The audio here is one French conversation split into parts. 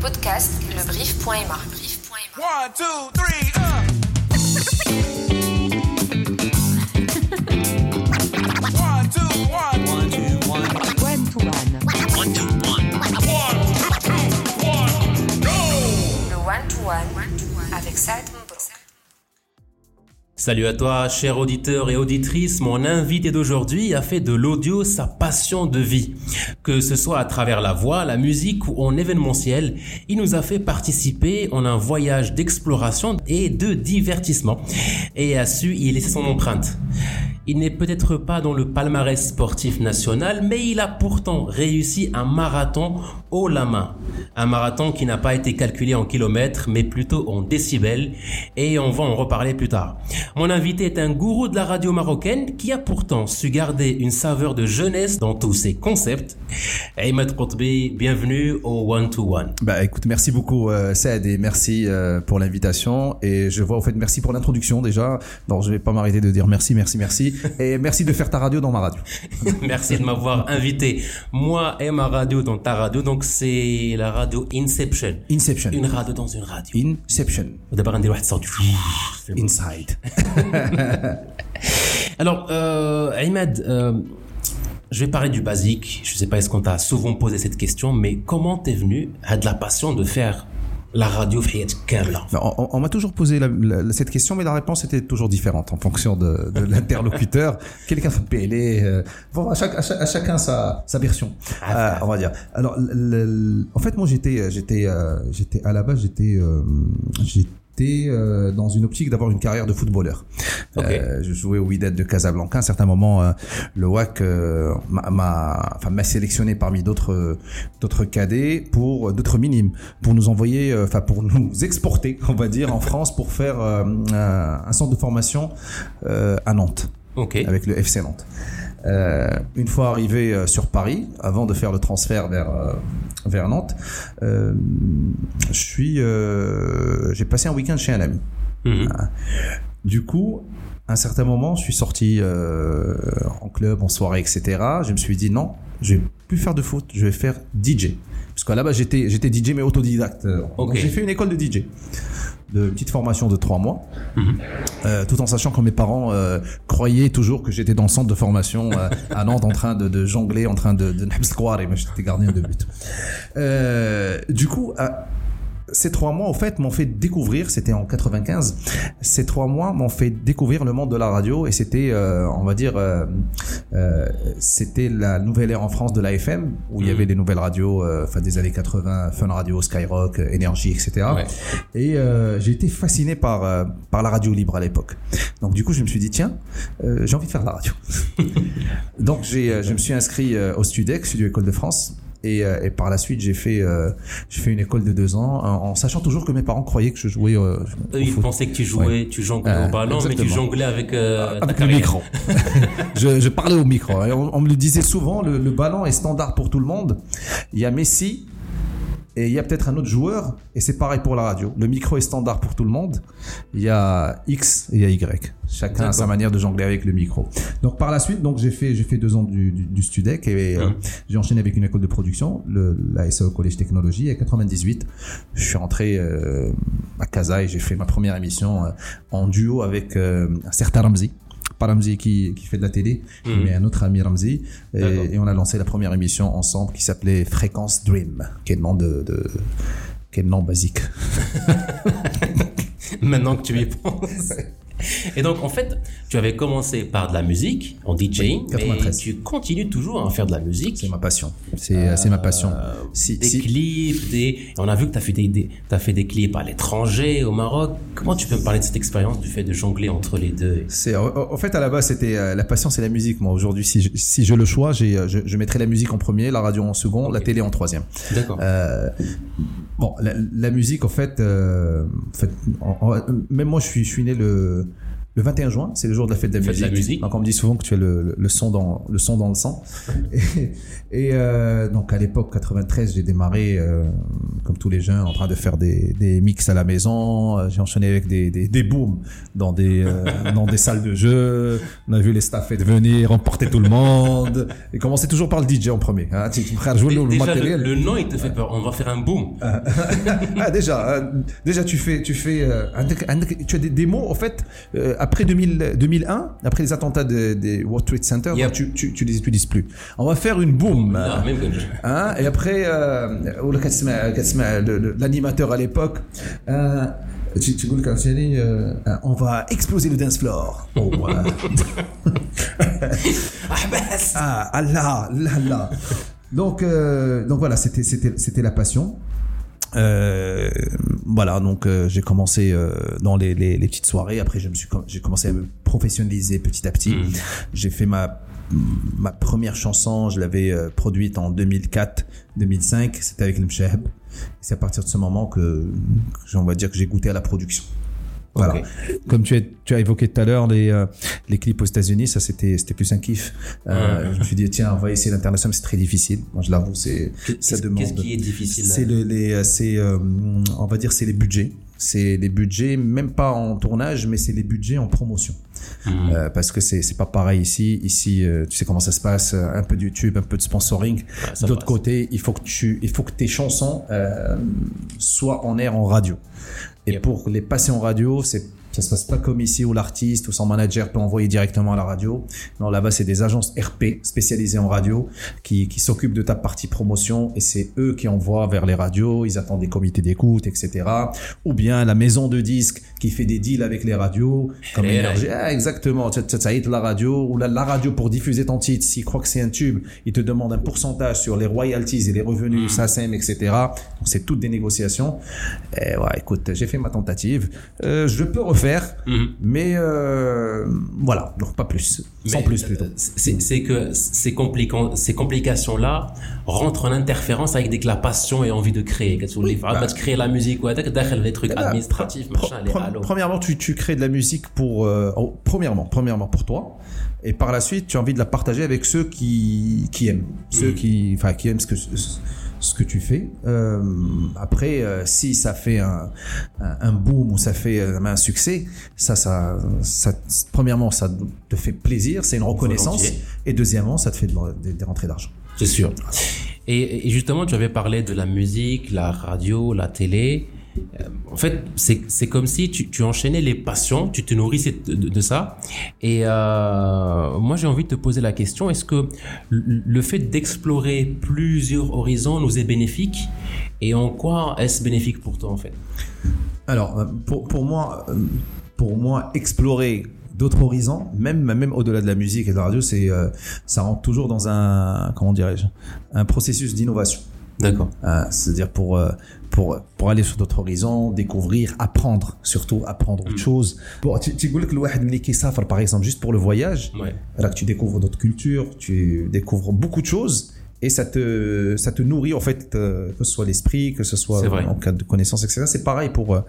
podcasts lebrief.ma. One, two, three, uh. Salut à toi, cher auditeur et auditrice. Mon invité d'aujourd'hui a fait de l'audio sa passion de vie. Que ce soit à travers la voix, la musique ou en événementiel, il nous a fait participer en un voyage d'exploration et de divertissement et a su y laisser son empreinte. Il n'est peut-être pas dans le palmarès sportif national, mais il a pourtant réussi un marathon haut la main. Un marathon qui n'a pas été calculé en kilomètres, mais plutôt en décibels, et on va en reparler plus tard. Mon invité est un gourou de la radio marocaine qui a pourtant su garder une saveur de jeunesse dans tous ses concepts. Aymed Qutbi, bienvenue au One to One. Bah écoute, merci beaucoup euh, Saad et merci euh, pour l'invitation et je vois au fait merci pour l'introduction déjà. Donc je vais pas m'arrêter de dire merci, merci, merci et merci de faire ta radio dans ma radio. merci de m'avoir invité, moi et ma radio dans ta radio. Donc c'est la radio Inception. Inception. Une radio dans une radio. Inception. D'abord on dit Inside. Alors, euh, Ahmed, euh, je vais parler du basique. Je ne sais pas est-ce qu'on t'a souvent posé cette question, mais comment t'es venu à de la passion de faire la radio on, on m'a toujours posé cette question, mais la réponse était toujours différente en fonction de, l'interlocuteur. Quelqu'un fait PLA. Euh, bon, à, chaque, à, chacun sa, sa version, euh, on va dire. Alors, le, le, en fait, moi, j'étais, j'étais, euh, j'étais à la base, j'étais, euh, j'étais euh, dans une optique d'avoir une carrière de footballeur. Euh, je jouais au Wydad de Casablanca. À un certain moment, euh, le WAC m'a- enfin, sélectionné parmi d'autres d'autres cadets pour d'autres minimes pour nous envoyer, enfin pour nous exporter, on va dire, en France pour faire un, centre de formation à Nantes avec le FC Nantes. Euh, une fois arrivé euh, sur Paris, avant de faire le transfert vers euh, vers Nantes, euh, je suis, euh, j'ai passé un week-end chez un ami. Mhm. Du coup, à un certain moment, je suis sorti euh, en club, en soirée, etc. Je me suis dit non, je vais plus faire de foot, je vais faire DJ. Parce qu'à la base, j'étais j'étais DJ mais autodidacte. J'ai fait une école de DJ, de petite formation de trois mois, Mhm. euh, tout en sachant que mes parents euh, croyaient toujours que j'étais dans le centre de formation euh, à Nantes en train de, de jongler, en train de de moi j'étais gardien de but. Euh, du coup. à- ces trois mois, en fait, m'ont fait découvrir, c'était en 95, ces trois mois m'ont fait découvrir le monde de la radio et c'était, euh, on va dire, euh, euh, c'était la nouvelle ère en France de l'AFM où il y Mhm. avait des nouvelles radios, enfin des années 80, Fun Radio, Skyrock, Énergie, etc. Ouais. Et j'ai été fasciné par par la radio libre à l'époque. Donc du coup, je me suis dit tiens, j'ai envie de faire de la radio. Donc j'ai, je me suis inscrit au Studec, Studio École de France. Et, euh, et par la suite, j'ai fait, euh, j'ai fait une école de deux ans, en, en sachant toujours que mes parents croyaient que je jouais euh, Eux, au ils foot. pensaient que tu jouais, tu jonglais Euh, au ballon, mais tu exactement. jonglais avec, euh, ta avec le micro. je, je parlais au micro. Et on, on me le disait souvent, le, le ballon est standard pour tout le monde. Il y a Messi et il y a peut-être un autre joueur, et c'est pareil pour la radio. Le micro est standard pour tout le monde. Il y a X et il y a Y. Chacun a sa manière de jongler avec le micro. Donc par la suite, donc j'ai fait j'ai fait deux ans du, du, du Studec et euh, Mhm. j'ai enchaîné avec une école de production, le, la SAO Collège Technologie. Et 98, je suis rentré euh, à Casa et j'ai fait ma première émission euh, en duo avec euh, un certain Ramzi. Pas Ramzi qui, qui fait de la télé, Mhm. mais un autre ami Ramzi. Et, et on a lancé la première émission ensemble qui s'appelait Fréquence Dream, qui est le nom de, de qui est le nom basique. Maintenant que tu y penses. Et donc, en fait, tu avais commencé par de la musique, en DJing, mais 93. tu continues toujours à faire de la musique. C'est ma passion. C'est c'est ma passion. Euh, Si, des si- clips, des... On a vu que tu as fait des, des, t'as fait des clips à l'étranger, au Maroc. Comment tu peux me parler de cette expérience du fait de jongler entre les deux C'est en fait à la base c'était euh, la passion c'est la musique moi aujourd'hui si je le choix j'ai euh, je, je mettrais la musique en premier la radio en second la télé en troisième D'accord. Euh, bon, la, la musique, en fait, euh, en fait en- en- même moi, je suis, je suis né le, le 21 juin, c'est le jour de la fête de la Fête de musique. la musique. Donc, on me dit souvent que tu as le, le, le son dans le son dans le sang. Et, et, euh, donc, à l'époque 93, j'ai démarré euh, comme tous les jeunes, en train de faire des, des mix à la maison. Euh, J'ai enchaîné avec des, des, des booms dans des, euh, dans des salles de jeu. On a vu les staffettes venir, emporter tout le monde. Et commencer toujours par le DJ en premier. Hein. Tu, tu frère, jouer le, Déjà, matériel. le nom, il te fait peur. On va faire un boom. ah déjà, euh, déjà tu fais, tu fais, tu as des démos en fait après 2001, après les attentats des World Trade Center, bah, tu, tu, les utilises plus. On va faire une boom. Hein, et après, euh, oh, l'animateur à l'époque, euh, euh, euh, on va exploser le dance floor. Oh, ah, Allah, Allah. Donc, donc voilà, c'était la passion. Euh, voilà, donc euh, j'ai commencé euh, dans les, les, les petites soirées. Après, je me suis, j'ai commencé à me professionnaliser petit à petit. Mhm. J'ai fait ma ma première chanson, je l'avais euh, produite en 2004-2005. C'était avec le. C'est à partir de ce moment que, que on va dire que j'ai goûté à la production. Voilà. Ok. Comme tu as, tu as évoqué tout à l'heure les, euh, les clips aux États-Unis, ça c'était c'était plus un kiff. Euh, Je me suis dit tiens, on va essayer l'international, c'est très difficile. Moi je l'avoue, c'est ça demande. qu'est-ce qui est difficile C'est le, les, euh, c'est, euh, on va dire, c'est les budgets. C'est les budgets, même pas en tournage, mais c'est les budgets en promotion. Mhm. Euh, parce que c'est pas pareil ici. Ici, euh, tu sais comment ça se passe. euh, Un peu de YouTube, un peu de sponsoring. Ouais, D'autre côté, il faut que tu, il faut que tes chansons euh, soient en air en radio. Et Yep. pour les passer en radio, c'est ça se passe pas comme ici où l'artiste ou son manager peut envoyer directement à la radio. Non, là-bas, c'est des agences RP spécialisées en radio qui, qui s'occupent de ta partie promotion et c'est eux qui envoient vers les radios. Ils attendent des comités d'écoute, etc. Ou bien la maison de disques qui fait des deals avec les radios, comme Énergie. Ah, exactement. Tu- tu- ça aide la radio ou la, la radio pour diffuser ton titre. S'ils croient que c'est un tube, ils te demandent un pourcentage sur les royalties et les revenus, SACEM, etc. Donc, c'est toutes des négociations. Et ouais, écoute, j'ai fait ma tentative. Euh, je peux refaire, Mhm. mais euh, voilà, donc pas plus, sans plus plutôt. euh, C'est c'est que ces, ces complications-là rentrent en interférence avec dès que la passion et envie de créer. Qu'est-ce que vous voulez faire bah. de créer la musique, ouais, dès que les trucs Eh ben, administratifs, machin, les pre-. Premièrement, tu, tu crées de la musique pour, euh, oh, premièrement, premièrement pour toi, et par la suite, tu as envie de la partager avec ceux qui, qui aiment, ceux Mhm. qui, enfin, qui aiment ce que ce que tu fais. Euh, après, euh, si ça fait un, un, un boom ou ça fait euh, un succès, ça, ça, ça, premièrement, ça te fait plaisir, c'est une reconnaissance, Volontiers. et deuxièmement, ça te fait de- des, rentrées d'argent. C'est sûr. Et, et justement, tu avais parlé de la musique, la radio, la télé. Euh, En fait, c'est comme si tu, tu enchaînais les passions, tu te nourrissais de, de- de ça. Et euh, moi, j'ai envie de te poser la question est-ce que le fait d'explorer plusieurs horizons nous est bénéfique? Et en quoi est-ce bénéfique pour toi, en fait? Alors, euh, pour, pour moi, pour moi, explorer d'autres horizons, même même au-delà de la musique et de la radio, c'est euh, ça rentre toujours dans un comment dirais-je, un processus d'innovation. D'accord. Euh, C'est-à-dire pour euh, pour, pour aller sur d'autres horizons, découvrir, apprendre, surtout apprendre autre mm. chose. Bon, tu, tu que le par exemple, juste pour le voyage, ouais. alors que tu découvres d'autres cultures, tu découvres beaucoup de choses et ça te ça te nourrit en fait euh, que ce soit l'esprit que ce soit en cas de connaissances etc c'est pareil pour euh,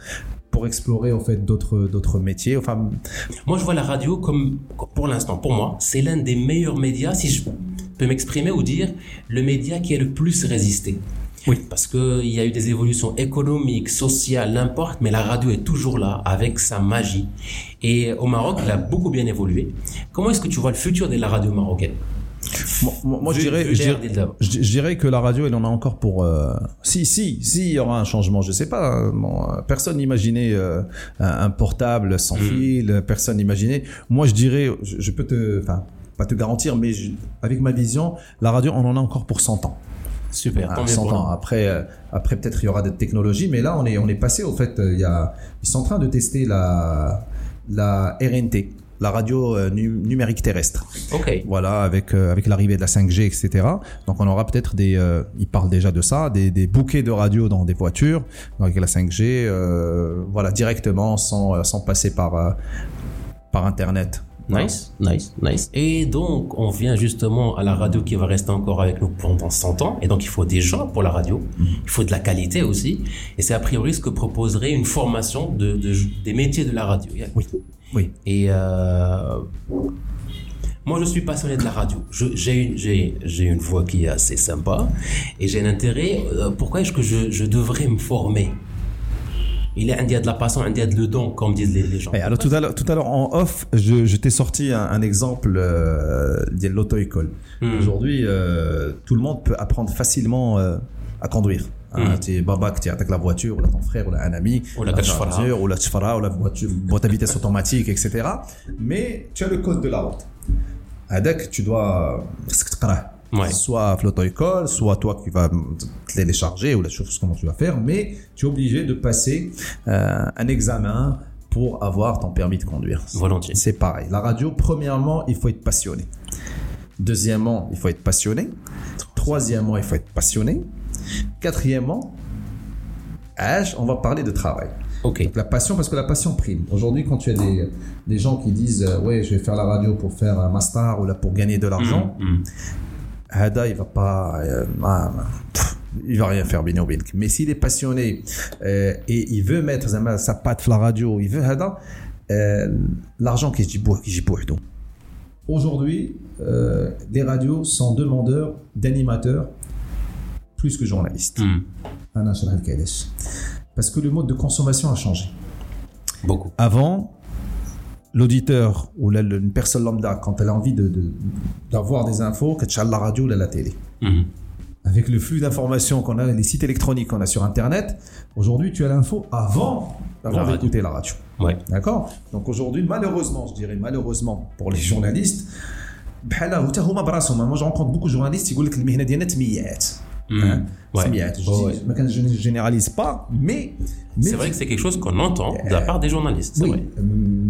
pour explorer en fait d'autres d'autres métiers. Enfin moi je vois la radio comme pour l'instant pour moi c'est l'un des meilleurs médias si je peux m'exprimer ou dire le média qui a le plus résisté. Oui. Parce qu'il y a eu des évolutions économiques, sociales, n'importe, mais la radio est toujours là, avec sa magie. Et au Maroc, il a beaucoup bien évolué. Comment est-ce que tu vois le futur de la radio marocaine? Moi, moi, moi, je dirais vu je l'ère dirais- d'Eldab. je, je dirais que la radio, elle en a encore pour. euh, si, si, si, il y aura un changement. Je sais pas. hein, bon, euh, personne n'imaginait euh, un, un portable sans fil. Personne n'imaginait. Moi, je dirais, je, je peux te, enfin, pas te garantir, mais je- avec ma vision, la radio, on en a encore pour 100 ans. Super, Ah, tant mieux 100 pour ans. nous. Après, euh, après peut-être il y aura des technologies, mais là, on est, on est passé. Au fait, euh, il y a, ils sont en train de tester la, la RNT, la radio euh, nu- numérique terrestre. Ok. Voilà, avec euh, avec l'arrivée de la 5G, etc. Donc on aura peut-être des, euh, ils parlent déjà de ça, des, des bouquets de radio dans des voitures avec la 5G, euh, voilà directement sans sans passer par par internet. Nice, nice, nice. Et donc, on vient justement à la radio qui va rester encore avec nous pendant 100 ans. Et donc, il faut des gens pour la radio. Mhm. Il faut de la qualité aussi. Et c'est a priori ce que proposerait une formation de, de- des métiers de la radio. Oui, oui. Et euh, Moi, je suis passionné de la radio. J'ai une, j'ai une voix qui est assez sympa et j'ai un intérêt. euh, pourquoi est-ce que je, je devrais me former? il est indien de la passion, indien de le don, comme disent les, gens. Et alors tout à l'heure, tout à l'heure en off, je, je t'ai sorti un, un exemple euh, de l'auto-école. Hmm. Aujourd'hui, euh, tout le monde peut apprendre facilement euh, à conduire. Hein, hmm. t'es baba qui attaque la voiture, ou là ton frère, ou là un ami, ou la voiture, ou la tchfara, ou la voiture, boîte à vitesse automatique, etc. Mais tu as le code de la route. Adak, tu dois. Ouais. soit à l'auto-école, soit toi qui vas te télécharger ou la chose comment tu vas faire, mais tu es obligé de passer euh, un examen pour avoir ton permis de conduire. Volontiers. C'est pareil. La radio, premièrement, il faut être passionné. Deuxièmement, il faut être passionné. Troisièmement, il faut être passionné. Quatrièmement, on va parler de travail. Ok. Donc la passion, parce que la passion prime. Aujourd'hui, quand tu as des, des gens qui disent euh, Ouais, je vais faire la radio pour faire un master ou là pour gagner de l'argent, Mm. Hada, il va pas, euh, ah, il va rien faire, Bino. Mais s'il est passionné euh, et il veut mettre sa patte la radio, il veut Hada, euh, l'argent qui se dit Aujourd'hui, euh, les radios sont demandeurs d'animateurs plus que journalistes. Mm. Parce que le mode de consommation a changé. Beaucoup. Avant, l'auditeur ou la- le- une personne lambda, quand elle a envie de- de- d'avoir des infos, qu'elle tchale la radio ou la télé. Mm. Avec le flux d'informations qu'on a, les sites électroniques qu'on a sur Internet, aujourd'hui, tu as l'info avant, La avant radio. d'écouter la radio. Ouais. D'accord Donc aujourd'hui, malheureusement, je dirais malheureusement pour les journalistes, بحال هوتا هما براسهم moi je rencontre beaucoup de journalistes يقول لك المهنه ديالنا تميات Mm. Hein Ouais. سميات je Ouais, dis- ouais. ما كان- je ne généralise pas mais mais C'est vrai que c'est quelque chose qu'on entend de la part des journalistes. C'est oui vrai.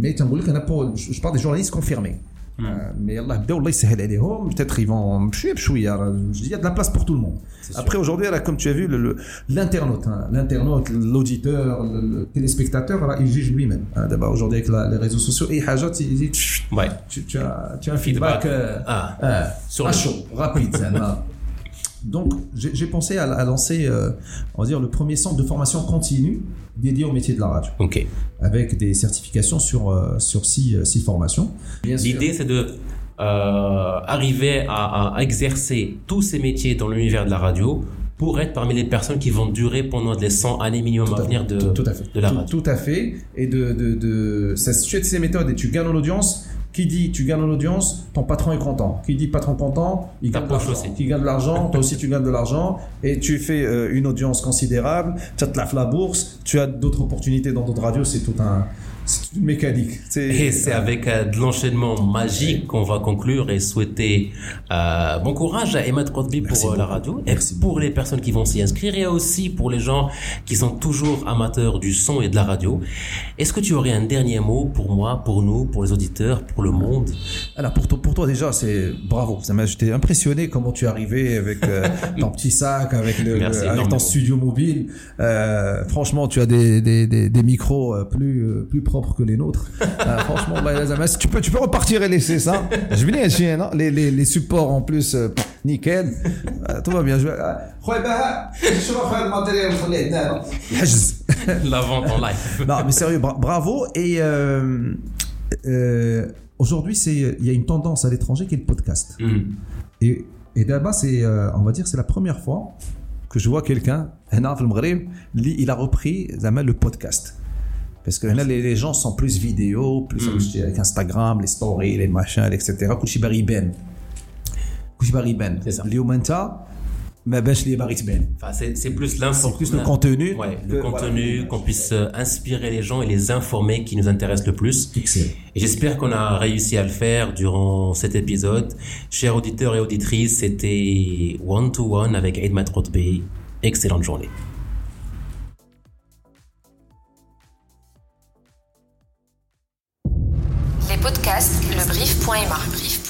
mais تنقول لك انا pour je je parle des journalistes confirmés Hmm. Euh, mais Allah بداو الله يسهل عليهم peut-être ils vont بشويه بشويه راه je dis il y a de la place pour tout le monde C'est sûr. après aujourd'hui là, comme tu as vu le- le- l'internaute hein, l'internaute l'auditeur le, le téléspectateur là, il juge lui-même hein, d'abord aujourd'hui avec la- les réseaux sociaux et حاجات il dit Ouais. tu, tu as tu as un Feedback. feedback euh, Ah. euh, Sur à le- chaud rapide زعما. donc j'ai pensé à, à lancer euh, on va dire le premier centre de formation continue dédié au métier de la radio Ok. avec des certifications sur, euh, sur six, euh, six formations. L'idée, c'est de euh, arriver à, à exercer tous ces métiers dans l'univers de la radio pour être parmi les personnes qui vont durer pendant les 100 années minimum Tout à à venir de, tout, tout à fait. de la tout, radio. tout à fait. Et de, de, de, ça suit de ces méthodes et tu gagnes en audience. Qui dit tu gagnes en audience, ton patron est content. Qui dit patron content, il gagne de l'argent. aussi. Qui gagne de l'argent, toi aussi tu gagnes de l'argent. Et tu fais euh, une audience considérable, tu as la bourse, tu as d'autres opportunités dans d'autres radios. C'est tout un, c'est une mécanique. Et c'est avec euh, de l'enchaînement magique qu'on va conclure et souhaiter euh, bon courage à Emma Kotbi pour euh, la radio et Merci pour les personnes qui vont s'y inscrire et aussi pour les gens qui sont toujours amateurs du son et de la radio. Est-ce que tu aurais un dernier mot pour moi, pour nous, pour les auditeurs, pour le monde? Alors pour toi, pour toi déjà, c'est bravo. Ça m'a, j'étais impressionné comment tu es arrivé avec ton petit sac, avec, le, Merci le- avec ton studio mobile. Franchement, tu as des, des, des, des micros plus plus propres que les nôtres. Bah, franchement, bah, tu peux, tu peux repartir et laisser ça. Je venais chez les, les, les supports en plus, euh, nickel. Euh, tout va bien. Je ah, bah, hein, La vente en live. non, mais sérieux, bravo. Et euh, euh, aujourd'hui, c'est, il y a une tendance à l'étranger qui est le podcast. Mm. Et, et là-bas, c'est, euh, on va dire, c'est la première fois que je vois quelqu'un, il a repris le podcast. Parce que là, les, gens sont plus vidéo, plus mm. avec Instagram, les stories, les machins, etc. Kouchibari Ben. Kouchibari Ben. C'est ça. Mais ben, c'est, plus l'info. C'est plus le contenu. Ouais, le contenu, qu'on puisse euh, inspirer les gens et les informer qui nous intéresse le plus. J'espère qu'on a réussi à le faire durant cet épisode. Chers auditeurs et auditrices, c'était One to One avec Edmat Rotbe. Excellente journée. lebrief.ma.